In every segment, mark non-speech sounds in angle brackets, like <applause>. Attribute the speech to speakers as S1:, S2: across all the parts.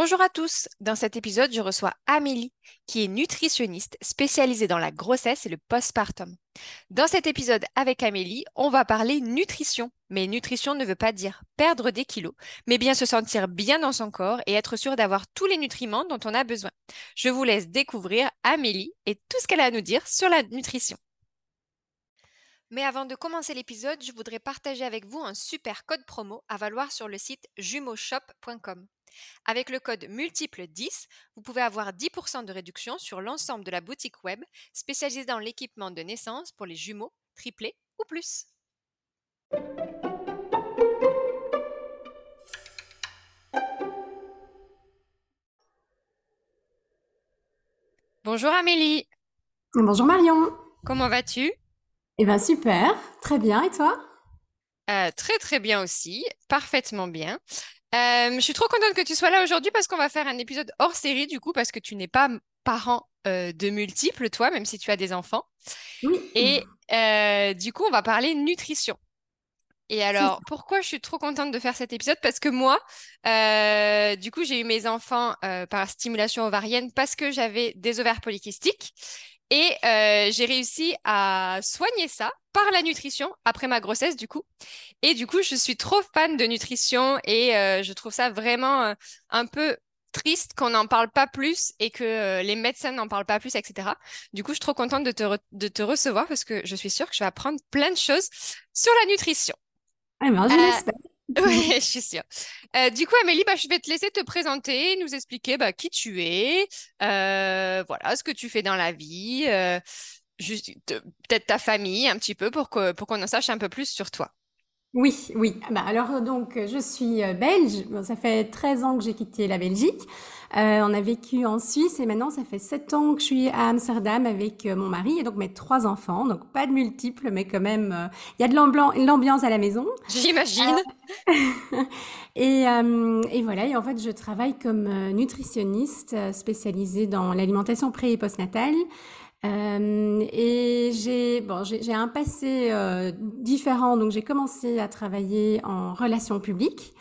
S1: Bonjour à tous. Dans cet épisode, je reçois Amélie, qui est nutritionniste spécialisée dans la grossesse et le postpartum. Dans cet épisode avec Amélie, on va parler nutrition. Mais nutrition ne veut pas dire perdre des kilos, mais bien se sentir bien dans son corps et être sûr d'avoir tous les nutriments dont on a besoin. Je vous laisse découvrir Amélie et tout ce qu'elle a à nous dire sur la nutrition. Mais avant de commencer l'épisode, je voudrais partager avec vous un super code promo à valoir sur le site jumeaushop.com. Avec le code multiple 10, vous pouvez avoir 10% de réduction sur l'ensemble de la boutique web spécialisée dans l'équipement de naissance pour les jumeaux, triplés ou plus. Bonjour Amélie.
S2: Bonjour Marion.
S1: Comment vas-tu?
S2: Eh bien super, très bien. Et toi?
S1: Euh, Très très bien aussi, parfaitement bien. Euh, je suis trop contente que tu sois là aujourd'hui parce qu'on va faire un épisode hors série du coup parce que tu n'es pas parent euh, de multiples toi même si tu as des enfants.
S2: Oui.
S1: Et euh, du coup on va parler nutrition. Et alors pourquoi je suis trop contente de faire cet épisode? Parce que moi, du coup j'ai eu mes enfants par stimulation ovarienne parce que j'avais des ovaires polykystiques et j'ai réussi à soigner ça par la nutrition après ma grossesse du coup. Et du coup, je suis trop fan de nutrition et euh, je trouve ça vraiment euh, un peu triste qu'on n'en parle pas plus et que euh, les médecins n'en parlent pas plus, etc. Du coup, je suis trop contente de te, de te recevoir parce que je suis sûre que je vais apprendre plein de choses sur la nutrition.
S2: Ah ben, je l'espère. <laughs>
S1: Oui, <laughs> je suis sûre. du coup, Amélie, bah, je vais te laisser te présenter, nous expliquer bah, qui tu es, voilà, ce que tu fais dans la vie, juste peut-être ta famille un petit peu pour que, pour qu'on en sache un peu plus sur toi.
S2: Oui, oui. Ah bah, alors euh, donc je suis euh, belge. ça fait 13 ans que j'ai quitté la Belgique. Euh, on a vécu en Suisse et maintenant ça fait 7 ans que je suis à Amsterdam avec mon mari et donc mes trois enfants. Donc pas de multiples, mais quand même il y a de l'ambiance à la maison.
S1: J'imagine. <laughs>
S2: et, et, voilà. Et en fait je travaille comme nutritionniste spécialisée dans l'alimentation pré et postnatale. Euh, et j'ai bon, j'ai un passé euh, différent, donc j'ai commencé à travailler en relations publiques.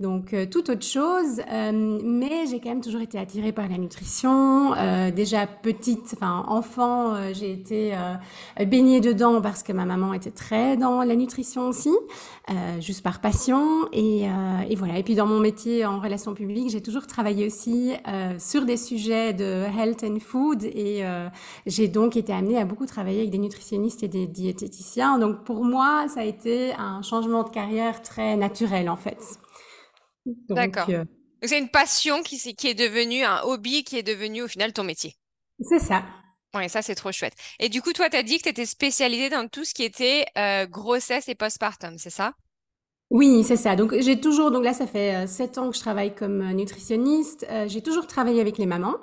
S2: Donc euh, tout autre chose, euh, mais j'ai quand même toujours été attirée par la nutrition. Euh, déjà petite, enfin enfant, j'ai été baignée dedans parce que ma maman était très dans la nutrition aussi, juste par passion. Et, et, voilà. Et puis dans mon métier en relations publiques, j'ai toujours travaillé aussi sur des sujets de health and food, et j'ai donc été amenée à beaucoup travailler avec des nutritionnistes et des diététiciens. Donc pour moi, ça a été un changement de carrière très naturel en fait.
S1: D'accord. Euh, c'est une passion qui, qui est devenue un hobby, qui est devenu au final ton métier.
S2: C'est ça.
S1: Oui, ça c'est trop chouette. Et du coup, toi, tu as dit que tu étais spécialisée dans tout ce qui était euh, grossesse et postpartum, c'est ça?
S2: Oui, c'est ça. Donc j'ai toujours, donc là ça fait euh, sept ans que je travaille comme nutritionniste. j'ai toujours travaillé avec les mamans.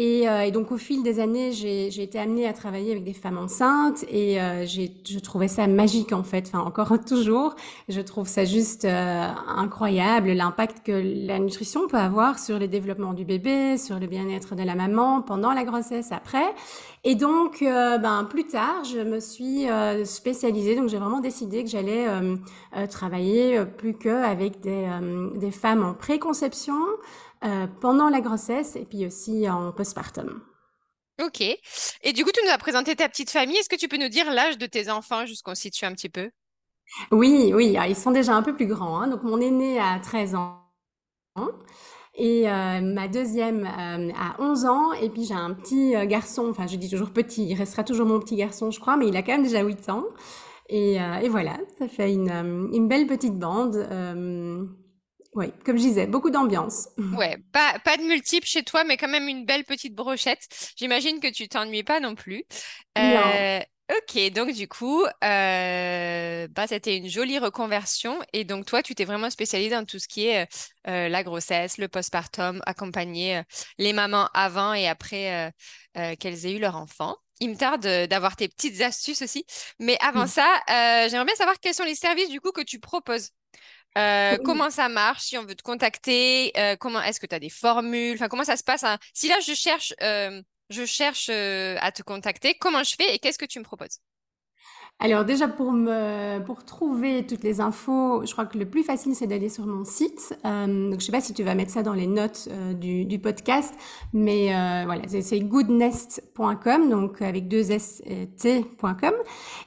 S2: Euh, et, donc au fil des années, j'ai été amenée à travailler avec des femmes enceintes et euh, je trouvais ça magique en fait, enfin encore <laughs> toujours. Je trouve ça juste euh, incroyable l'impact que la nutrition peut avoir sur le développement du bébé, sur le bien-être de la maman pendant la grossesse, après. Et donc, ben plus tard, je me suis spécialisée. Donc j'ai vraiment décidé que j'allais travailler plus que avec des, des femmes en préconception. Euh, pendant la grossesse et puis aussi en postpartum.
S1: Ok. Et du coup, tu nous as présenté ta petite famille. Est-ce que tu peux nous dire l'âge de tes enfants, juste qu'on situe un petit peu?
S2: Oui, oui, ah, ils sont déjà un peu plus grands. Hein. Donc, mon aîné a 13 ans. Et euh, ma deuxième euh, a 11 ans. Et puis j'ai un petit garçon, enfin je dis toujours petit, il restera toujours mon petit garçon, je crois, mais il a quand même déjà 8 ans. Et, et voilà, ça fait une, une belle petite bande. Oui, comme je disais, beaucoup d'ambiance. <laughs>
S1: Ouais, pas, pas de multiples chez toi, mais quand même une belle petite brochette. J'imagine que tu t'ennuies pas non plus.
S2: Euh,
S1: Ok, donc du coup, euh, bah, c'était une jolie reconversion. Et donc toi, tu t'es vraiment spécialisée dans tout ce qui est euh, la grossesse, le postpartum, accompagner euh, les mamans avant et après qu'elles aient eu leur enfant. Il me tarde d'avoir tes petites astuces aussi. Mais avant ça, j'aimerais bien savoir quels sont les services du coup que tu proposes. Comment ça marche si on veut te contacter? Comment est-ce que tu as des formules? Enfin, comment ça se passe? Hein? Si là je cherche je cherche euh, à te contacter. Comment je fais et qu'est-ce que tu me proposes?
S2: Alors déjà pour me pour trouver toutes les infos, je crois que le plus facile c'est d'aller sur mon site. Euh, donc je sais pas si tu vas mettre ça dans les notes euh, du, podcast, mais euh, voilà c'est goodnest.com donc avec deux s et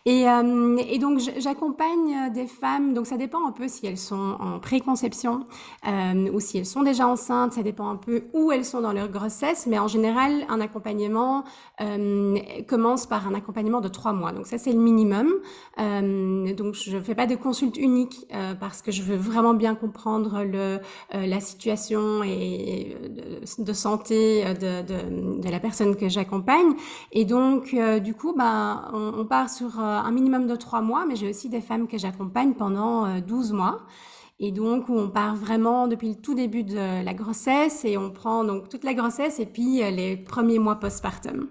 S2: et donc j'accompagne des femmes donc ça dépend un peu si elles sont en préconception ou si elles sont déjà enceintes, ça dépend un peu où elles sont dans leur grossesse, mais en général un accompagnement commence par un accompagnement de trois mois. Donc ça c'est le minimum. Euh, donc je ne fais pas de consulte unique euh, parce que je veux vraiment bien comprendre euh, la situation et de, santé de, la personne que j'accompagne. Et donc du coup, bah, on, on, part sur un minimum de trois mois, mais j'ai aussi des femmes que j'accompagne pendant 12 mois. Et donc, on part vraiment depuis le tout début de la grossesse et on prend donc toute la grossesse et puis les premiers mois postpartum.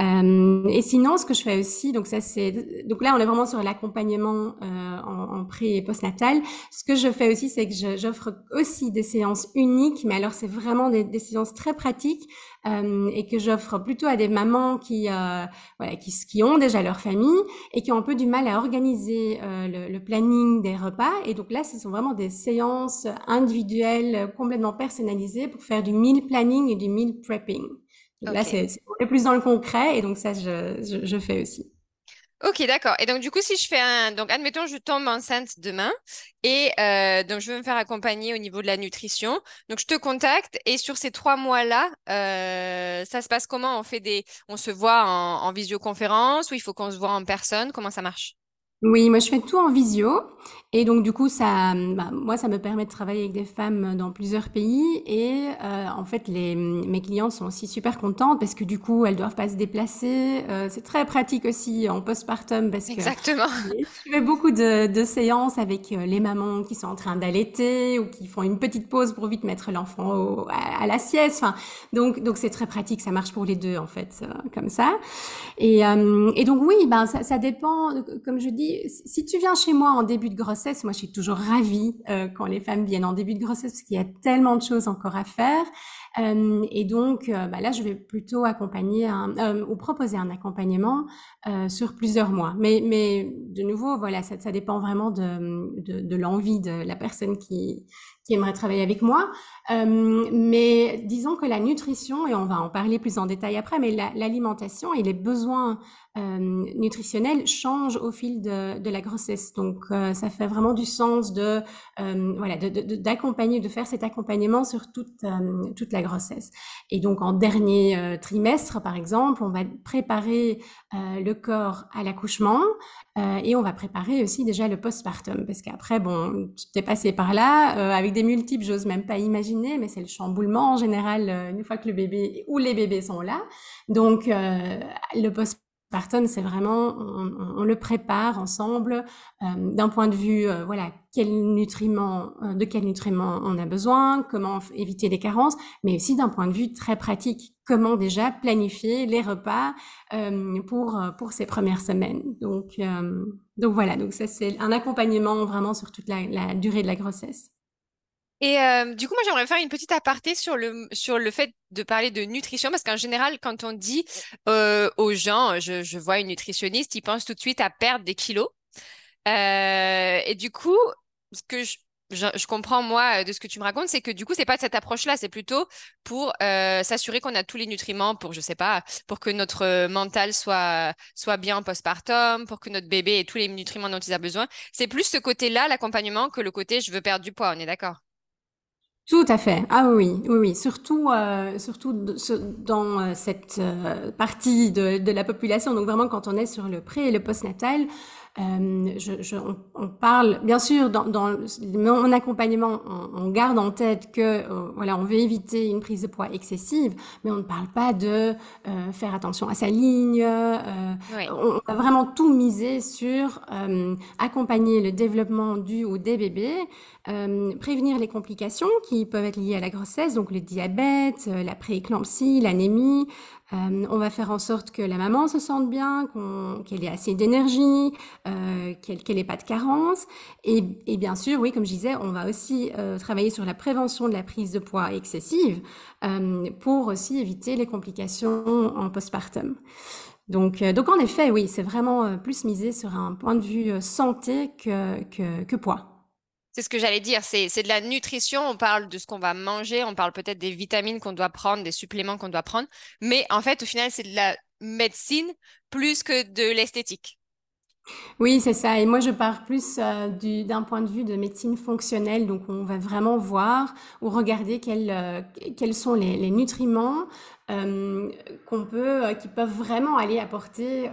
S2: Euh, et sinon, ce que je fais aussi, donc ça c'est, donc là on est vraiment sur l'accompagnement euh, en, en, pré et postnatal. Ce que je fais aussi, c'est que j'offre aussi des séances uniques, mais alors c'est vraiment des, des, séances très pratiques euh, et que j'offre plutôt à des mamans qui, euh, voilà, qui, qui ont déjà leur famille et qui ont un peu du mal à organiser euh, le, le, planning des repas. Et donc là, ce sont vraiment des séances individuelles, complètement personnalisées pour faire du meal planning et du meal prepping. Là, c'est plus dans le concret et donc ça, je, je, fais aussi.
S1: Ok, d'accord. Et donc, du coup, si je fais un... Donc, admettons, je tombe enceinte demain et euh, donc, je veux me faire accompagner au niveau de la nutrition. Donc, je te contacte et sur ces trois mois-là, euh, ça se passe comment? On fait des... On se voit en, en visioconférence ou il faut qu'on se voit en personne? Comment ça marche?
S2: Oui, moi je fais tout en visio et donc du coup ça, bah, moi ça me permet de travailler avec des femmes dans plusieurs pays et euh, en fait les mes clientes sont aussi super contentes parce que du coup elles doivent pas se déplacer. Euh, c'est très pratique aussi en postpartum parce
S1: Exactement.
S2: que je fais beaucoup de, de séances avec euh, les mamans qui sont en train d'allaiter ou qui font une petite pause pour vite mettre l'enfant à, la sieste. Enfin, donc donc c'est très pratique, ça marche pour les deux en fait comme ça. Et, et donc oui, ben ça, ça dépend comme je dis si tu viens chez moi en début de grossesse, moi je suis toujours ravie euh, quand les femmes viennent en début de grossesse parce qu'il y a tellement de choses encore à faire. Euh, et donc euh, bah là, je vais plutôt accompagner ou proposer un accompagnement sur plusieurs mois. Mais, mais de nouveau, voilà, ça, dépend vraiment de, de l'envie de la personne qui, qui aimerait travailler avec moi. Euh, mais disons que la nutrition, et on va en parler plus en détail après, mais l'alimentation et les besoins euh, nutritionnels changent au fil de, la grossesse. Donc, euh, ça fait vraiment du sens de voilà d'accompagner, de, faire cet accompagnement sur toute toute la grossesse. Et donc, en dernier trimestre, par exemple, on va préparer le corps à l'accouchement et on va préparer aussi déjà le postpartum, parce qu'après, bon, tu t'es passé par là avec des multiples, j'ose même pas imaginer, mais c'est le chamboulement en général euh, une fois que le bébé ou les bébés sont là. Donc euh, le postpartum, c'est vraiment, on, le prépare ensemble euh, d'un point de vue, voilà, quel nutriment, de quels nutriments on a besoin, comment éviter les carences, mais aussi d'un point de vue très pratique, comment déjà planifier les repas pour pour ces premières semaines. Donc donc voilà, donc ça c'est un accompagnement vraiment sur toute la durée de la grossesse.
S1: Et euh, du coup, moi, j'aimerais faire une petite aparté sur le, sur le fait de parler de nutrition, parce qu'en général, quand on dit euh, aux gens, je, vois une nutritionniste, ils pensent tout de suite à perdre des kilos. Euh, et du coup, ce que je, je, comprends, moi, de ce que tu me racontes, c'est que du coup, c'est pas cette approche-là, c'est plutôt pour s'assurer qu'on a tous les nutriments pour, je sais pas, pour que notre mental soit, soit bien postpartum, pour que notre bébé ait tous les nutriments dont il a besoin. C'est plus ce côté-là, l'accompagnement, que le côté je veux perdre du poids, on est d'accord?
S2: Tout à fait. Ah oui, oui, oui. Surtout, euh, surtout dans euh, cette euh, partie de, de, la population. Donc vraiment, quand on est sur le pré et le postnatal, je, on, parle, bien sûr, dans, dans mon accompagnement, on, garde en tête que voilà, on veut éviter une prise de poids excessive, mais on ne parle pas de faire attention à sa ligne. On a vraiment tout misé sur accompagner le développement du ou des bébés, prévenir les complications qui peuvent être liées à la grossesse, donc le diabète, la prééclampsie, l'anémie, euh, on va faire en sorte que la maman se sente bien, qu'elle ait assez d'énergie, euh, qu'elle n'ait pas de carence. Et, bien sûr, oui, comme je disais, on va aussi euh, travailler sur la prévention de la prise de poids excessive pour aussi éviter les complications en postpartum. Donc, donc en effet, oui, c'est vraiment plus misé sur un point de vue santé que poids.
S1: C'est ce que j'allais dire, c'est de la nutrition, on parle de ce qu'on va manger, on parle peut-être des vitamines qu'on doit prendre, des suppléments qu'on doit prendre, mais en fait, au final, c'est de la médecine plus que de l'esthétique.
S2: Oui, c'est ça. Et moi, je pars plus euh, d'un point de vue de médecine fonctionnelle. Donc, on va vraiment voir ou regarder quels, euh, quels sont les, nutriments euh, qu'on peut, qui peuvent vraiment aller apporter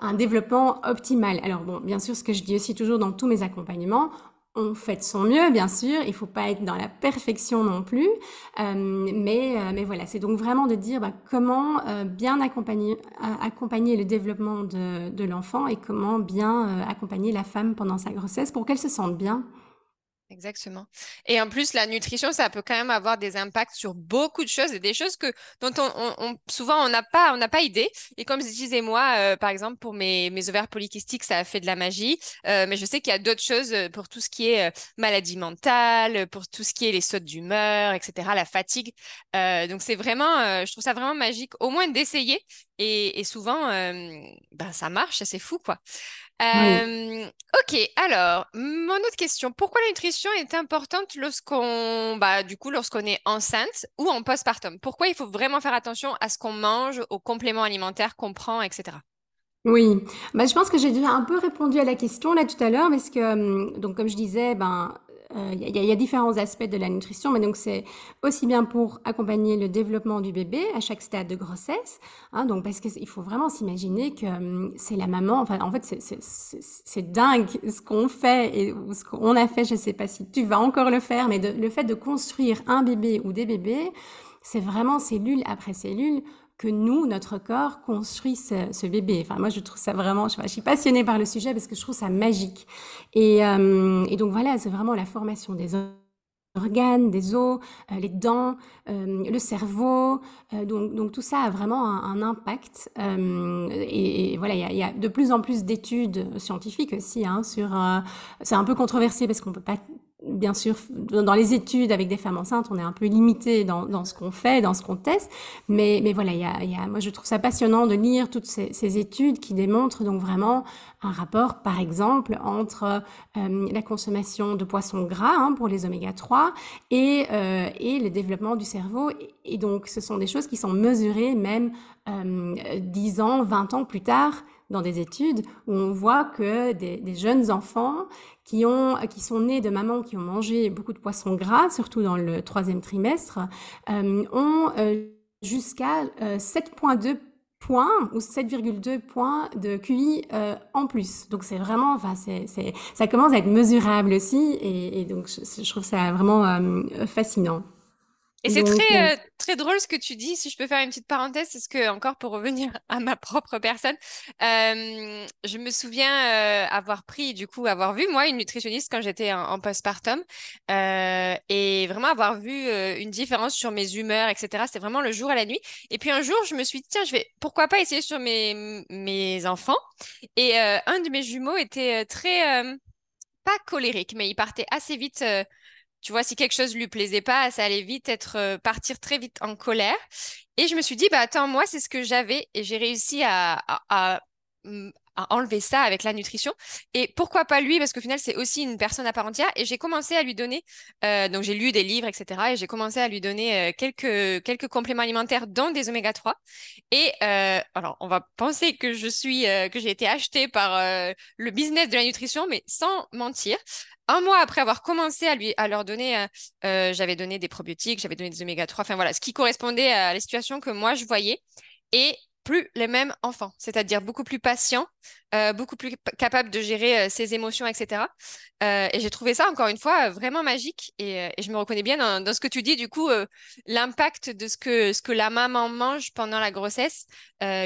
S2: un développement optimal. Alors, bon, bien sûr, ce que je dis aussi toujours dans tous mes accompagnements, on fait de son mieux, bien sûr. Il faut pas être dans la perfection non plus. Euh, mais, euh, mais voilà, c'est donc vraiment de dire bah, comment euh, bien accompagner, le développement de l'enfant et comment bien accompagner la femme pendant sa grossesse pour qu'elle se sente bien.
S1: Exactement. Et en plus, la nutrition, ça peut quand même avoir des impacts sur beaucoup de choses et des choses que dont on, souvent on n'a pas on n'a pas idée. Et comme je disais moi, euh, par exemple pour mes, mes ovaires polykystiques, ça a fait de la magie. Euh, mais je sais qu'il y a d'autres choses euh, pour tout ce qui est maladie mentale, pour tout ce qui est les sautes d'humeur, etc., la fatigue. donc c'est vraiment, je trouve ça vraiment magique, au moins d'essayer. Et, et souvent, ben ça marche, c'est fou quoi. Euh, ok, alors, mon autre question, pourquoi la nutrition est importante lorsqu'on, bah, du coup, lorsqu'on est enceinte ou en postpartum? Pourquoi il faut vraiment faire attention à ce qu'on mange, aux compléments alimentaires qu'on prend, etc.
S2: Oui, bah, je pense que j'ai déjà un peu répondu à la question là tout à l'heure, parce que, hum, donc, comme je disais, ben, il y, a différents aspects de la nutrition, mais donc c'est aussi bien pour accompagner le développement du bébé à chaque stade de grossesse, hein, donc parce qu'il faut vraiment s'imaginer que hum, c'est la maman. Enfin, en fait, c'est dingue ce qu'on fait et ce qu'on a fait. Je ne sais pas si tu vas encore le faire, mais le fait de construire un bébé ou des bébés, c'est vraiment cellule après cellule que nous, notre corps, construit ce, bébé. Enfin, moi, je trouve ça vraiment, je, suis passionnée par le sujet parce que je trouve ça magique. Et, euh, donc voilà, c'est vraiment la formation des organes, des os, euh, les dents, euh, le cerveau. donc, tout ça a vraiment un, impact. Et, voilà, il y, a de plus en plus d'études scientifiques aussi hein, sur. c'est un peu controversé parce qu'on peut pas bien sûr, dans les études avec des femmes enceintes, on est un peu limité dans, dans ce qu'on fait, dans ce qu'on teste. Mais, mais voilà, y a, y a, moi, je trouve ça passionnant de lire toutes ces, ces, études qui démontrent donc vraiment un rapport, par exemple, entre euh, la consommation de poissons gras hein, pour les oméga 3 et, euh, et le développement du cerveau. Et, donc, ce sont des choses qui sont mesurées même euh, 10 ans, 20 ans plus tard dans des études où on voit que des, jeunes enfants qui, ont, qui sont nés de mamans qui ont mangé beaucoup de poissons gras, surtout dans le troisième trimestre, euh, ont euh, jusqu'à 7,2 euh, points ou 7,2 points de QI en plus. Donc c'est vraiment, enfin c'est, ça commence à être mesurable aussi et, donc je, trouve ça vraiment fascinant.
S1: Et c'est très, euh, très drôle ce que tu dis, si je peux faire une petite parenthèse, c'est ce que, encore pour revenir <laughs> à ma propre personne, euh, je me souviens euh, avoir pris, du coup, avoir vu, moi, une nutritionniste quand j'étais en, postpartum, et vraiment avoir vu une différence sur mes humeurs, etc. C'était vraiment le jour et la nuit. Et puis un jour, je me suis dit, tiens, je vais, pourquoi pas essayer sur mes, mes enfants Et un de mes jumeaux était très, pas colérique, mais il partait assez vite tu vois, si quelque chose lui plaisait pas, ça allait vite être euh, partir très vite en colère. Et je me suis dit, bah attends, moi c'est ce que j'avais et j'ai réussi à, à, enlever ça avec la nutrition. Et pourquoi pas lui? Parce qu'au final, c'est aussi une personne à part entière. Et j'ai commencé à lui donner, euh, donc j'ai lu des livres, etc. Et j'ai commencé à lui donner euh, quelques, quelques compléments alimentaires, dont des oméga 3. Et alors, on va penser que je suis, que j'ai été achetée par le business de la nutrition, mais sans mentir un mois après avoir commencé à, lui, à leur donner, euh, euh, j'avais donné des probiotiques, j'avais donné des oméga 3, enfin voilà, ce qui correspondait à la situation que moi je voyais. Et plus les mêmes enfants, c'est-à-dire beaucoup plus patients, beaucoup plus capables de gérer ses émotions, etc. et j'ai trouvé ça, encore une fois, vraiment magique. Et, je me reconnais bien dans, ce que tu dis, du coup, l'impact de ce que, ce que la maman mange pendant la grossesse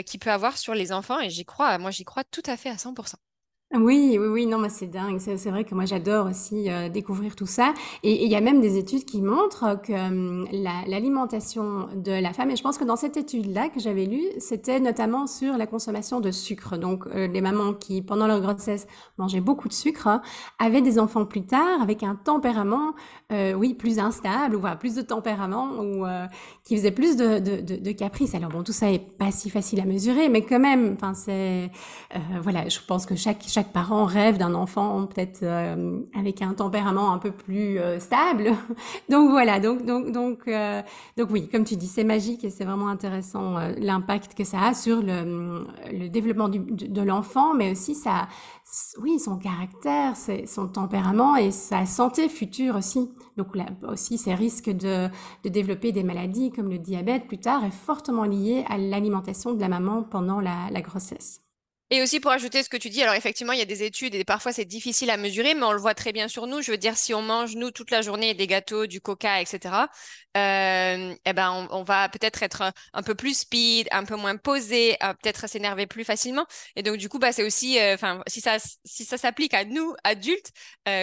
S1: qui peut avoir sur les enfants. Et j'y crois, moi, j'y crois tout à fait à 100%.
S2: Oui, oui, oui, non, mais c'est dingue. C'est vrai que moi j'adore aussi euh, découvrir tout ça. Et il y a même des études qui montrent que hum, la- l'alimentation de la femme, et je pense que dans cette étude-là que j'avais lue, c'était notamment sur la consommation de sucre. Donc euh, les mamans qui, pendant leur grossesse, mangeaient beaucoup de sucre, hein, avaient des enfants plus tard avec un tempérament, euh, oui, plus instable, ou voilà, plus de tempérament, ou euh, qui faisait plus de, de, de, de caprices. Alors bon, tout ça est pas si facile à mesurer, mais quand même, enfin c'est, euh, voilà, je pense que chaque chaque parent rêve d'un enfant peut-être euh, avec un tempérament un peu plus euh, stable. <laughs> donc voilà, donc donc donc euh, donc oui, comme tu dis, c'est magique et c'est vraiment intéressant l'impact que ça a sur le, développement de, l'enfant, mais aussi ça, oui, son caractère, son tempérament et sa santé future aussi. Donc là aussi, ces risques de, de développer des maladies comme le diabète plus tard est fortement lié à l'alimentation de la maman pendant la grossesse.
S1: Et aussi pour ajouter ce que tu dis, alors effectivement, il y a des études et parfois c'est difficile à mesurer, mais on le voit très bien sur nous. Je veux dire, si on mange, nous, toute la journée des gâteaux, du coca, etc., euh, eh ben, on, va peut-être être un, peu plus speed, un peu moins posé, euh, peut-être s'énerver plus facilement. Et donc, du coup, bah, c'est aussi, euh, enfin, si ça, si ça s'applique à nous, adultes,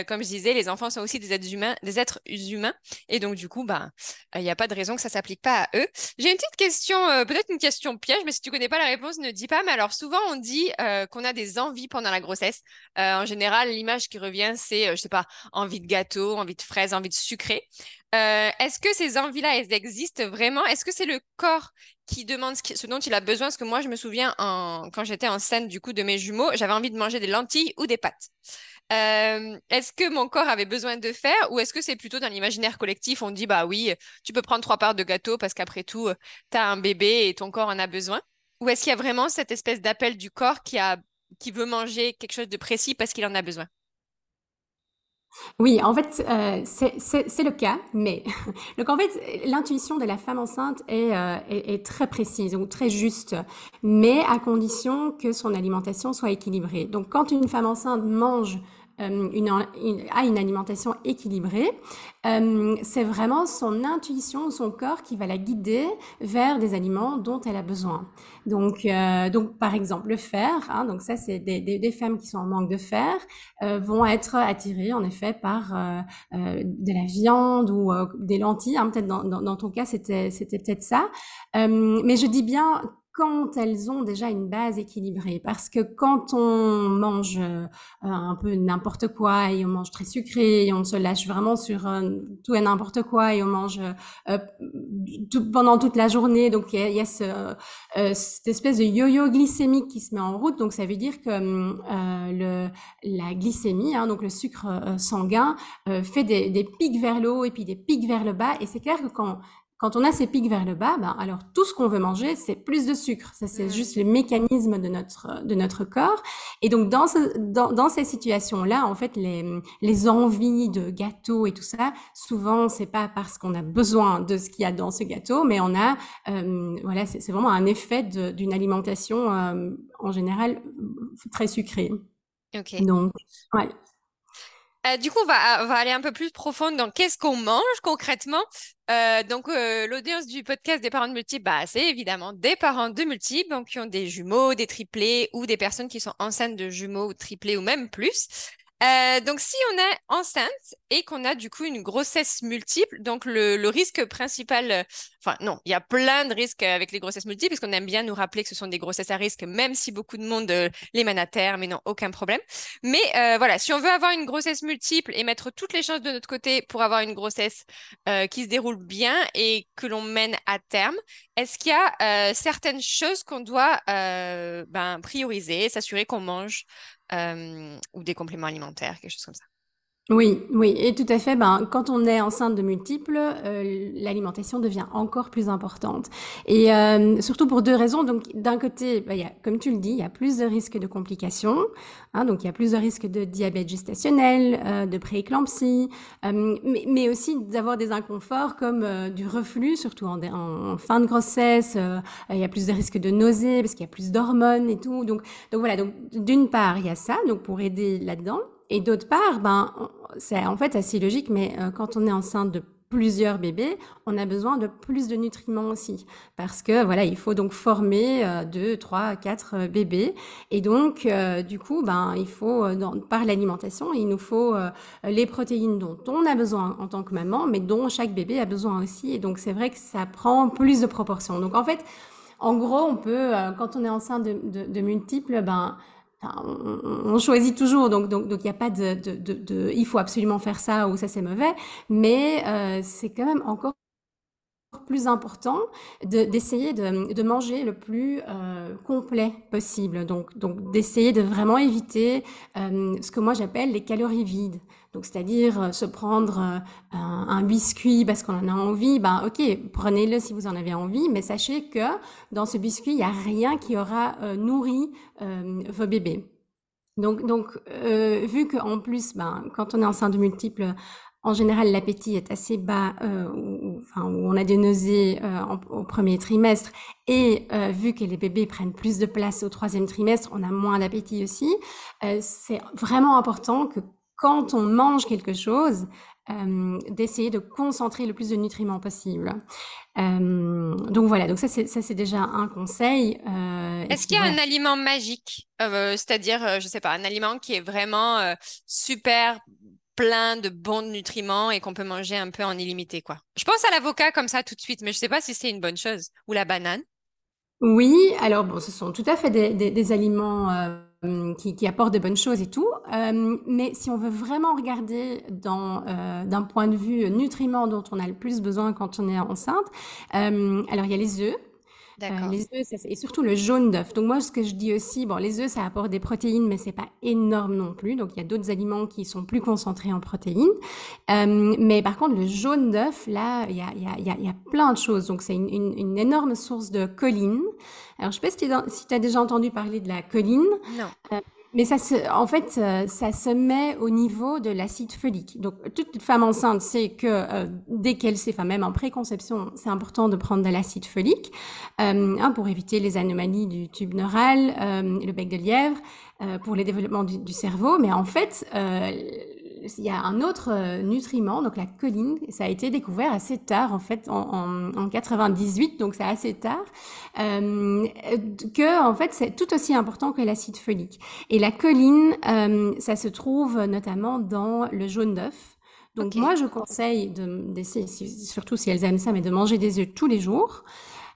S1: comme je disais, les enfants sont aussi des êtres humains, des êtres humains. Et donc, du coup, bah, il n'y a pas de raison que ça s'applique pas à eux. J'ai une petite question, peut-être une question piège, mais si tu connais pas la réponse, ne dis pas. Mais alors, souvent, on dit euh, qu'on a des envies pendant la grossesse. Euh, en général, l'image qui revient, c'est, euh, je sais pas, envie de gâteau, envie de fraises, envie de sucré. Est-ce que ces envies-là, elles existent vraiment? Est-ce que c'est le corps qui demande ce, dont il a besoin? Parce que moi, je me souviens, quand j'étais enceinte du coup de mes jumeaux, j'avais envie de manger des lentilles ou des pâtes. est-ce que mon corps avait besoin de faire ou est-ce que c'est plutôt dans l'imaginaire collectif? On dit, bah oui, tu peux prendre trois parts de gâteau parce qu'après tout, tu as un bébé et ton corps en a besoin ou est-ce qu'il y a vraiment cette espèce d'appel du corps qui, a, qui veut manger quelque chose de précis parce qu'il en a besoin?
S2: Oui, en fait, euh, c'est le cas, mais <laughs> donc en fait, l'intuition de la femme enceinte euh, est, est, très précise ou très juste, mais à condition que son alimentation soit équilibrée. Donc, quand une femme enceinte mange euh, une, a une alimentation équilibrée, euh, c'est vraiment son intuition, son corps qui va la guider vers des aliments dont elle a besoin. Donc, euh, donc par exemple, le fer, hein, donc ça, c'est des, des, des, femmes qui sont en manque de fer, euh, vont être attirées en effet par euh, de la viande ou des lentilles. Hein, peut-être dans, dans, dans, ton cas, c'était c'était peut-être ça. mais je dis bien quand elles ont déjà une base équilibrée. Parce que quand on mange euh, un peu n'importe quoi et on mange très sucré et on se lâche vraiment sur euh, tout et n'importe quoi et on mange euh, pendant toute la journée, donc il y a, ce, cette espèce de yo-yo glycémique qui se met en route. Donc ça veut dire que le, la glycémie, hein, donc le sucre sanguin, fait des pics vers le haut et puis des pics vers le bas. Et c'est clair que quand quand on a ces pics vers le bas, ben, alors tout ce qu'on veut manger, c'est plus de sucre. Ça, c'est mmh. juste le mécanisme de notre, de notre corps. Et donc, dans, ce, dans, dans ces situations-là, en fait, les, les envies de gâteau et tout ça, souvent, c'est pas parce qu'on a besoin de ce qu'il y a dans ce gâteau, mais on a, euh, voilà, c'est vraiment un effet d'une alimentation, euh, en général, très sucrée.
S1: Ok.
S2: Donc, ouais.
S1: Euh, du coup, on va, aller un peu plus profond dans qu'est-ce qu'on mange concrètement. Euh, donc, euh, l'audience du podcast des parents de multiples, bah, c'est évidemment des parents de multiples, donc qui ont des jumeaux, des triplés ou des personnes qui sont enceintes de jumeaux triplés ou même plus. Euh, donc, si on est enceinte et qu'on a du coup une grossesse multiple, donc le, risque principal, euh, enfin non, il y a plein de risques avec les grossesses multiples, parce qu'on aime bien nous rappeler que ce sont des grossesses à risque, même si beaucoup de monde euh, les mène à terme mais non, aucun problème. Mais voilà, si on veut avoir une grossesse multiple et mettre toutes les chances de notre côté pour avoir une grossesse qui se déroule bien et que l'on mène à terme, est-ce qu'il y a certaines choses qu'on doit ben, prioriser, s'assurer qu'on mange ou des compléments alimentaires, quelque chose comme ça.
S2: Oui, oui, et tout à fait. Ben, quand on est enceinte de multiples, euh, l'alimentation devient encore plus importante. Et euh, surtout pour deux raisons. Donc, d'un côté, ben, y a, comme tu le dis, il y a plus de risques de complications. Hein, donc, il y a plus de risques de diabète gestationnel, euh, de prééclampsie, euh, mais, mais, aussi d'avoir des inconforts comme euh, du reflux, surtout en, en, fin de grossesse. il y a plus de risques de nausées parce qu'il y a plus d'hormones et tout. Donc, donc voilà. Donc, d'une part, il y a ça. Donc, pour aider là-dedans. Et d'autre part, ben, c'est en fait assez logique, mais euh, quand on est enceinte de plusieurs bébés, on a besoin de plus de nutriments aussi. Parce que voilà, il faut donc former euh, deux, trois, quatre euh, bébés. Et donc, euh, du coup, ben, il faut, dans, par l'alimentation, il nous faut euh, les protéines dont on a besoin en tant que maman, mais dont chaque bébé a besoin aussi. Et donc, c'est vrai que ça prend plus de proportions. Donc, en fait, en gros, on peut, quand on est enceinte de, de multiples, ben, on, choisit toujours, donc il n'y a pas de, de, il faut absolument faire ça ou ça c'est mauvais, mais euh, c'est quand même encore plus important d'essayer de, manger le plus euh, complet possible. Donc, donc d'essayer de vraiment éviter euh, ce que moi j'appelle les calories vides. Donc, c'est-à-dire euh, se prendre euh, un, biscuit parce qu'on en a envie. Ben, ok, prenez-le si vous en avez envie, mais sachez que dans ce biscuit, il n'y a rien qui aura euh, nourri vos bébés. Donc, donc euh, vu qu'en plus, ben, quand on est enceinte de multiples, en général, l'appétit est assez bas, euh, ou, enfin, où on a des nausées au premier trimestre. Et vu que les bébés prennent plus de place au troisième trimestre, on a moins d'appétit aussi. C'est vraiment important que quand on mange quelque chose, euh, d'essayer de concentrer le plus de nutriments possible. donc voilà, donc ça c'est ça c'est déjà un conseil.
S1: Est-ce qu'il y a voilà. un aliment magique, c'est-à-dire je sais pas, un aliment qui est vraiment super plein de bons nutriments et qu'on peut manger un peu en illimité, quoi? Je pense à l'avocat comme ça tout de suite, mais je sais pas si c'est une bonne chose. Ou la banane?
S2: Oui, alors bon, ce sont tout à fait des, des, des aliments euh, qui, qui, apportent de bonnes choses et tout. Euh, mais si on veut vraiment regarder euh, d'un point de vue nutriments dont on a le plus besoin quand on est enceinte, euh, alors il y a les œufs. Euh, les œufs, ça, et surtout le jaune d'œuf. Donc moi, ce que je dis aussi, bon, les œufs, ça apporte des protéines, mais c'est pas énorme non plus. Donc il y a d'autres aliments qui sont plus concentrés en protéines. Euh, mais par contre, le jaune d'œuf, là, il y a, y, a, y, a, y a plein de choses. Donc c'est une, une, une, énorme source de choline. Alors je sais pas si tu as déjà entendu parler de la choline.
S1: Non.
S2: Euh, mais ça se, en fait, euh, ça se met au niveau de l'acide folique. Donc, toute femme enceinte sait que euh, dès qu'elle sait, enfin même en préconception, c'est important de prendre de l'acide folique euh, hein, pour éviter les anomalies du tube neural, euh, le bec de lièvre, euh, pour les développements du, du cerveau. Mais en fait, il y a un autre euh, nutriment, donc la choline, ça a été découvert assez tard, en fait, en, en, en 98, donc c'est assez tard, euh, que en fait c'est tout aussi important que l'acide folique. Et la choline, euh, ça se trouve notamment dans le jaune d'œuf. Donc okay. moi, je conseille d'essayer, de, surtout si elles aiment ça, mais de manger des œufs tous les jours.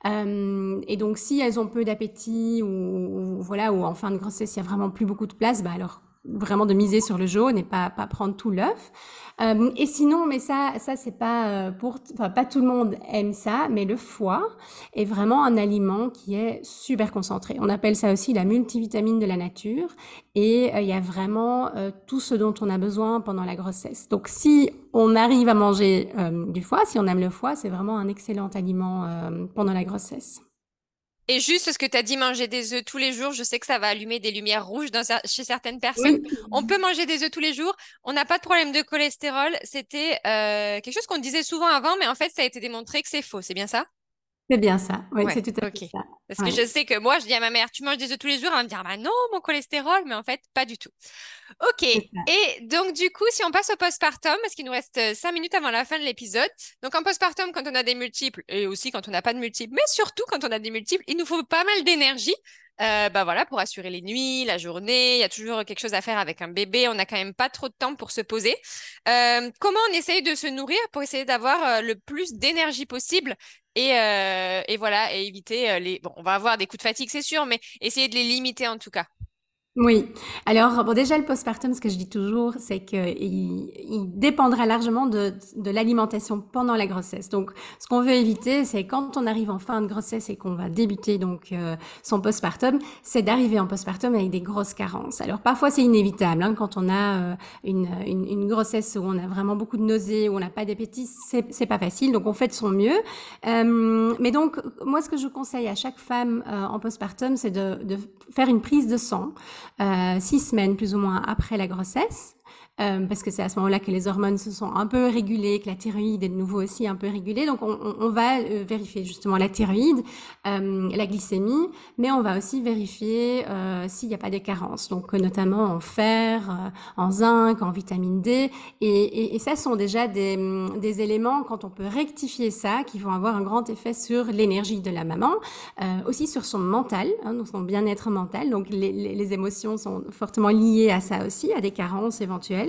S2: Euh, et donc, si elles ont peu d'appétit ou, ou, voilà, ou en fin de grossesse, il y a vraiment plus beaucoup de place, bah alors vraiment de miser sur le jaune et pas pas prendre tout l'œuf. Euh, et sinon, mais ça ça c'est pas euh, pour enfin pas tout le monde aime ça, mais le foie est vraiment un aliment qui est super concentré. On appelle ça aussi la multivitamine de la nature et euh, il y a vraiment euh, tout ce dont on a besoin pendant la grossesse. Donc si on arrive à manger du foie, si on aime le foie, c'est vraiment un excellent aliment pendant la grossesse.
S1: Et juste ce que tu as dit, manger des œufs tous les jours, je sais que ça va allumer des lumières rouges dans, chez certaines personnes. Oui. On peut manger des œufs tous les jours. On n'a pas de problème de cholestérol. C'était euh, quelque chose qu'on disait souvent avant, mais en fait, ça a été démontré que c'est faux. C'est bien ça?
S2: C'est bien ça, oui, ouais, c'est tout à
S1: okay.
S2: fait ça.
S1: Parce ouais. que je sais que moi, je dis à ma mère, tu manges des œufs tous les jours, elle va me dire, bah non, mon cholestérol, mais en fait, pas du tout. Ok, et donc du coup, si on passe au postpartum, parce qu'il nous reste euh, cinq minutes avant la fin de l'épisode, donc en postpartum, quand on a des multiples, et aussi quand on n'a pas de multiples, mais surtout quand on a des multiples, il nous faut pas mal d'énergie. Euh, bah voilà, pour assurer les nuits, la journée, il y a toujours quelque chose à faire avec un bébé, on n'a quand même pas trop de temps pour se poser. Euh, comment on essaye de se nourrir pour essayer d'avoir euh, le plus d'énergie possible et, euh, et, voilà, et éviter les. Bon, on va avoir des coups de fatigue, c'est sûr, mais essayer de les limiter en tout cas.
S2: Oui. Alors, bon, déjà, le postpartum, ce que je dis toujours, c'est qu'il il dépendra largement de, de l'alimentation pendant la grossesse. Donc, ce qu'on veut éviter, c'est quand on arrive en fin de grossesse et qu'on va débuter donc euh, son postpartum, c'est d'arriver en postpartum avec des grosses carences. Alors, parfois, c'est inévitable. Hein, quand on a euh, une, une, une, grossesse où on a vraiment beaucoup de nausées, où on n'a pas d'appétit, c'est pas facile. Donc, on fait de son mieux. Euh, mais donc, moi, ce que je conseille à chaque femme euh, en postpartum, c'est de, de faire une prise de sang. Euh, six semaines plus ou moins après la grossesse. Euh, parce que c'est à ce moment-là que les hormones se sont un peu régulées, que la thyroïde est de nouveau aussi un peu régulée. Donc on, va euh, vérifier justement la thyroïde, euh, la glycémie, mais on va aussi vérifier s'il n'y a pas de carences, donc notamment en fer, en zinc, en vitamine D. Et, et, et ça sont déjà des, des, éléments, quand on peut rectifier ça, qui vont avoir un grand effet sur l'énergie de la maman, aussi sur son mental, hein, son bien-être mental. Donc les émotions sont fortement liées à ça aussi, à des carences éventuelles.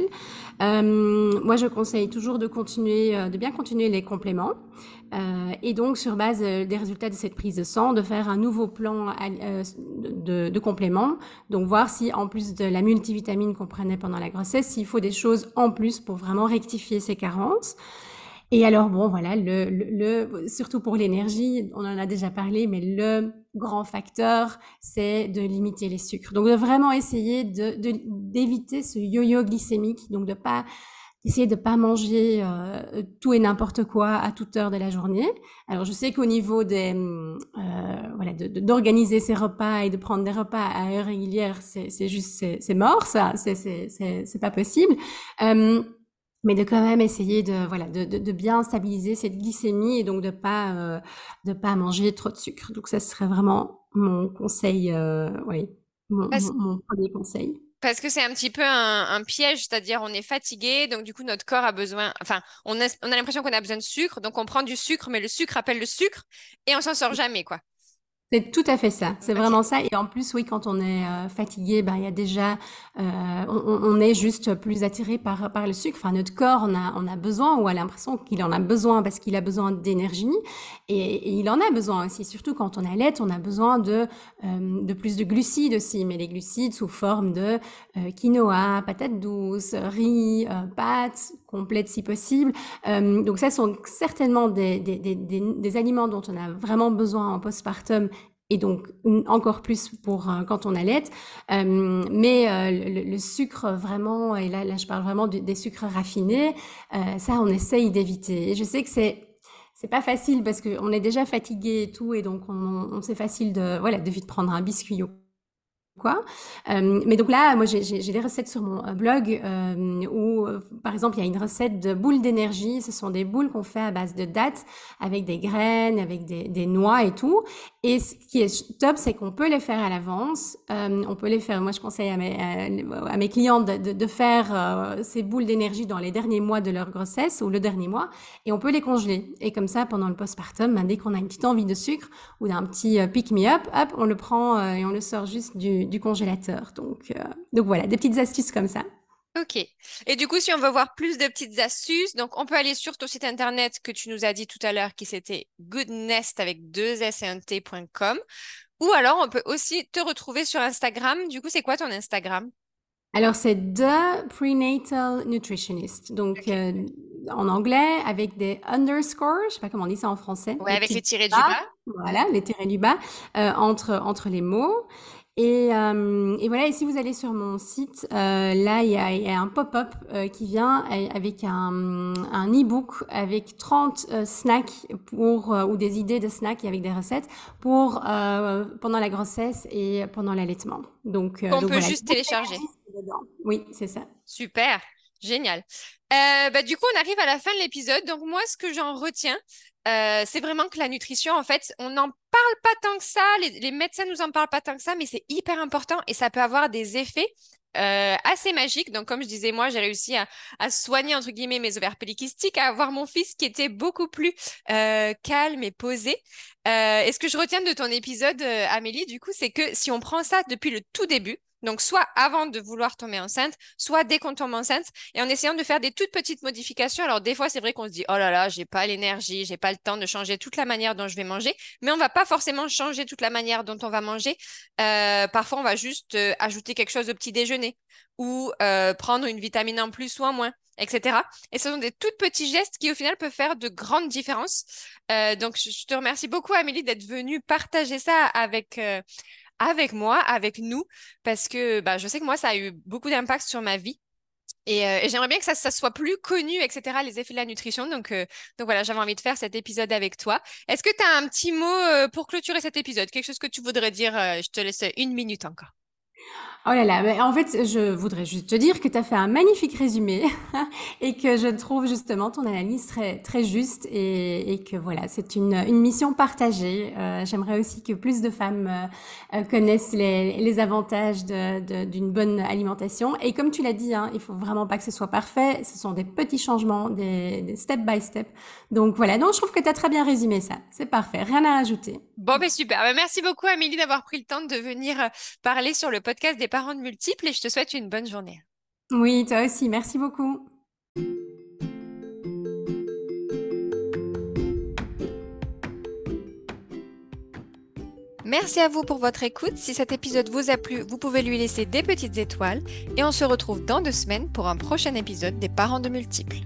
S2: Euh, moi, je conseille toujours de continuer, euh, de bien continuer les compléments. Euh, et donc, sur base des résultats de cette prise de sang, de faire un nouveau plan de, de, compléments. Donc, voir si, en plus de la multivitamine qu'on prenait pendant la grossesse, s'il faut des choses en plus pour vraiment rectifier ces carences. Et alors, bon, voilà, le, le, le surtout pour l'énergie, on en a déjà parlé, mais le grand facteur, c'est de limiter les sucres. Donc, de vraiment essayer de, d'éviter ce yo-yo glycémique, donc de pas essayer de pas manger euh, tout et n'importe quoi à toute heure de la journée. Alors je sais qu'au niveau des euh, voilà d'organiser de, ses repas et de prendre des repas à heure régulière, c'est juste c'est mort ça, c'est pas possible. Euh, mais de quand même essayer de voilà de, de, de, bien stabiliser cette glycémie et donc de pas euh, de pas manger trop de sucre. Donc ça serait vraiment mon conseil, euh, oui, mon, mon, mon, premier conseil.
S1: Parce que c'est un petit peu un, un piège, c'est-à-dire on est fatigué, donc du coup notre corps a besoin, enfin on a, on a l'impression qu'on a besoin de sucre, donc on prend du sucre, mais le sucre appelle le sucre et on s'en sort jamais quoi.
S2: C'est tout à fait ça. C'est vraiment ça. Et en plus, oui, quand on est euh, fatigué, ben il y a déjà, euh, on, on, est juste plus attiré par par le sucre. Enfin, notre corps, on a on a besoin ou a l'impression qu'il en a besoin parce qu'il a besoin d'énergie et, et, il en a besoin aussi. Surtout quand on allait, on a besoin de euh, de plus de glucides aussi, mais les glucides sous forme de euh, quinoa, patates douces, riz, pâtes complètes si possible. donc ça sont certainement des des, des, des, aliments dont on a vraiment besoin en postpartum et donc encore plus pour euh, quand on allait. Euh, mais euh, le, le, sucre vraiment, et là, là je parle vraiment de, des sucres raffinés, euh, ça on essaye d'éviter. Et je sais que c'est c'est pas facile parce qu'on est déjà fatigué et tout, et donc on, on c'est facile de voilà de vite prendre un biscuit quoi. Euh, mais donc là, moi, j'ai des recettes sur mon euh, blog euh, où, par exemple, il y a une recette de boules d'énergie. Ce sont des boules qu'on fait à base de dattes avec des graines, avec des, noix et tout. Et ce qui est top, c'est qu'on peut les faire à l'avance. On peut les faire. Moi, je conseille à mes, à, clients de, faire ces boules d'énergie dans les derniers mois de leur grossesse ou le dernier mois, et on peut les congeler. Et comme ça, pendant le postpartum, ben, dès qu'on a une petite envie de sucre ou d'un petit pick me up, hop, on le prend et on le sort juste du du congélateur. Donc, euh, donc voilà, des petites astuces comme ça.
S1: Ok. Et du coup, si on veut voir plus de petites astuces, donc on peut aller sur ton site internet que tu nous as dit tout à l'heure, qui c'était goodnest avec deux s Ou alors, on peut aussi te retrouver sur Instagram. Du coup, c'est quoi ton Instagram?
S2: Alors, c'est The Prenatal Nutritionist. Donc, okay. euh, en anglais, avec des underscores, je sais pas comment on dit ça en français.
S1: Ouais, avec les tirés du bas.
S2: Voilà, les tirés du bas euh, entre, entre les mots. Et, euh, et, voilà, et si vous allez sur mon site, euh, là, il y a, y a, un pop-up euh, qui vient avec un, un e-book avec 30 euh, snacks pour, ou des idées de snacks avec des recettes pour pendant la grossesse et pendant l'allaitement.
S1: Donc, on donc peut voilà. juste télécharger.
S2: Oui, c'est ça.
S1: Super. Génial. bah, du coup, on arrive à la fin de l'épisode. Donc, moi, ce que j'en retiens, euh, c'est vraiment que la nutrition, en fait, on n'en parle pas tant que ça, les, les médecins nous en parlent pas tant que ça, mais c'est hyper important et ça peut avoir des effets euh, assez magiques. Donc, comme je disais, moi, j'ai réussi à, soigner, entre guillemets, mes ovaires polykystiques, à avoir mon fils qui était beaucoup plus euh, calme et posé. et ce que je retiens de ton épisode, Amélie, du coup, c'est que si on prend ça depuis le tout début, donc, soit avant de vouloir tomber enceinte, soit dès qu'on tombe enceinte, et en essayant de faire des toutes petites modifications. Alors, des fois, c'est vrai qu'on se dit, oh là là, j'ai pas l'énergie, j'ai pas le temps de changer toute la manière dont je vais manger, mais on va pas forcément changer toute la manière dont on va manger. Euh, parfois, on va juste euh, ajouter quelque chose au petit déjeuner ou euh, prendre une vitamine en plus ou en moins, etc. Et ce sont des tout petits gestes qui, au final, peuvent faire de grandes différences. donc, je te remercie beaucoup, Amélie, d'être venue partager ça avec avec moi, avec nous, parce que bah, je sais que moi, ça a eu beaucoup d'impact sur ma vie. Et, euh, j'aimerais bien que ça, ça, soit plus connu, etc., les effets de la nutrition. Donc, euh, donc voilà, j'avais envie de faire cet épisode avec toi. Est-ce que tu as un petit mot euh, pour clôturer cet épisode? Quelque chose que tu voudrais dire Je te laisse une minute encore.
S2: Oh là là, mais en fait, je voudrais juste te dire que tu as fait un magnifique résumé <laughs> et que je trouve justement ton analyse très, très juste et, que voilà, c'est une, une mission partagée. Euh, J'aimerais aussi que plus de femmes euh, euh connaissent les, les avantages d'une bonne alimentation. Et comme tu l'as dit, hein, il faut vraiment pas que ce soit parfait. Ce sont des petits changements, des, step by step. Donc voilà, donc je trouve que tu as très bien résumé ça. C'est parfait, rien à ajouter.
S1: Bon, ben super. Ben, merci beaucoup Amélie d'avoir pris le temps de venir parler sur le podcast des parents de multiples et je te souhaite une bonne journée.
S2: Oui, toi aussi, merci beaucoup.
S1: Merci à vous pour votre écoute. Si cet épisode vous a plu, vous pouvez lui laisser des petites étoiles et on se retrouve dans deux semaines pour un prochain épisode des parents de multiples.